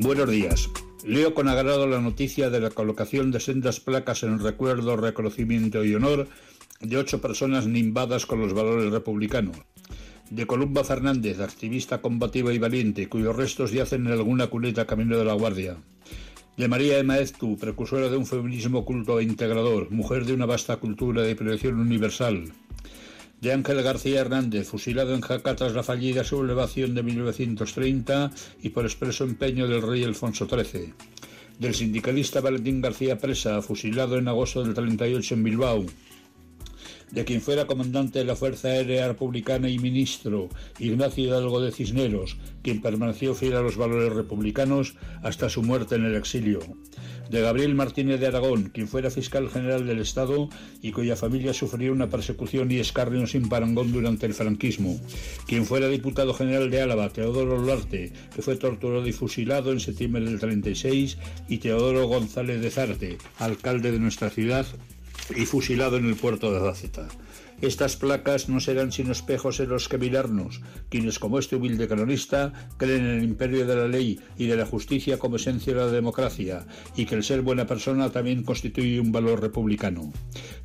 Buenos días. Leo con agrado la noticia de la colocación de sendas placas en recuerdo, reconocimiento y honor de ocho personas nimbadas con los valores republicanos. De Columba Fernández, activista combativa y valiente, cuyos restos yacen en alguna cuneta camino de la Guardia. De María Emaeztu, precursora de un feminismo culto e integrador, mujer de una vasta cultura de proyección universal de Ángel García Hernández, fusilado en Jaca tras la fallida sublevación de 1930 y por expreso empeño del rey Alfonso XIII. Del sindicalista Valentín García Presa, fusilado en agosto del 38 en Bilbao. De quien fuera comandante de la Fuerza Aérea Republicana y ministro, Ignacio Hidalgo de Cisneros, quien permaneció fiel a los valores republicanos hasta su muerte en el exilio de Gabriel Martínez de Aragón, quien fuera fiscal general del Estado y cuya familia sufrió una persecución y escarnio sin parangón durante el franquismo, quien fuera diputado general de Álava, Teodoro Larte, que fue torturado y fusilado en septiembre del 36, y Teodoro González de Zarte, alcalde de nuestra ciudad y fusilado en el puerto de Zaceta. Estas placas no serán sino espejos en los que mirarnos, quienes como este humilde canonista creen en el imperio de la ley y de la justicia como esencia de la democracia, y que el ser buena persona también constituye un valor republicano.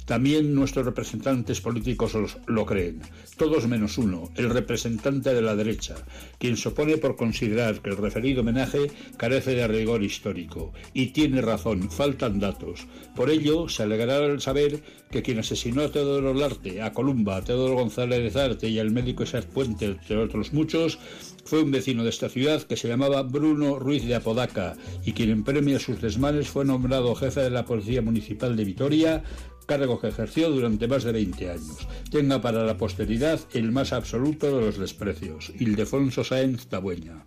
También nuestros representantes políticos lo creen, todos menos uno, el representante de la derecha, quien se opone por considerar que el referido homenaje carece de rigor histórico. Y tiene razón, faltan datos. Por ello, se alegrará al saber que quien asesinó a Teodoro Larte, a Columba, a Teodoro González de Zarte y al médico Isaac Puente, entre otros muchos, fue un vecino de esta ciudad que se llamaba Bruno Ruiz de Apodaca y quien en premio a sus desmanes fue nombrado jefe de la Policía Municipal de Vitoria cargo que ejerció durante más de 20 años. Tenga para la posteridad el más absoluto de los desprecios, Ildefonso Sáenz Tabueña.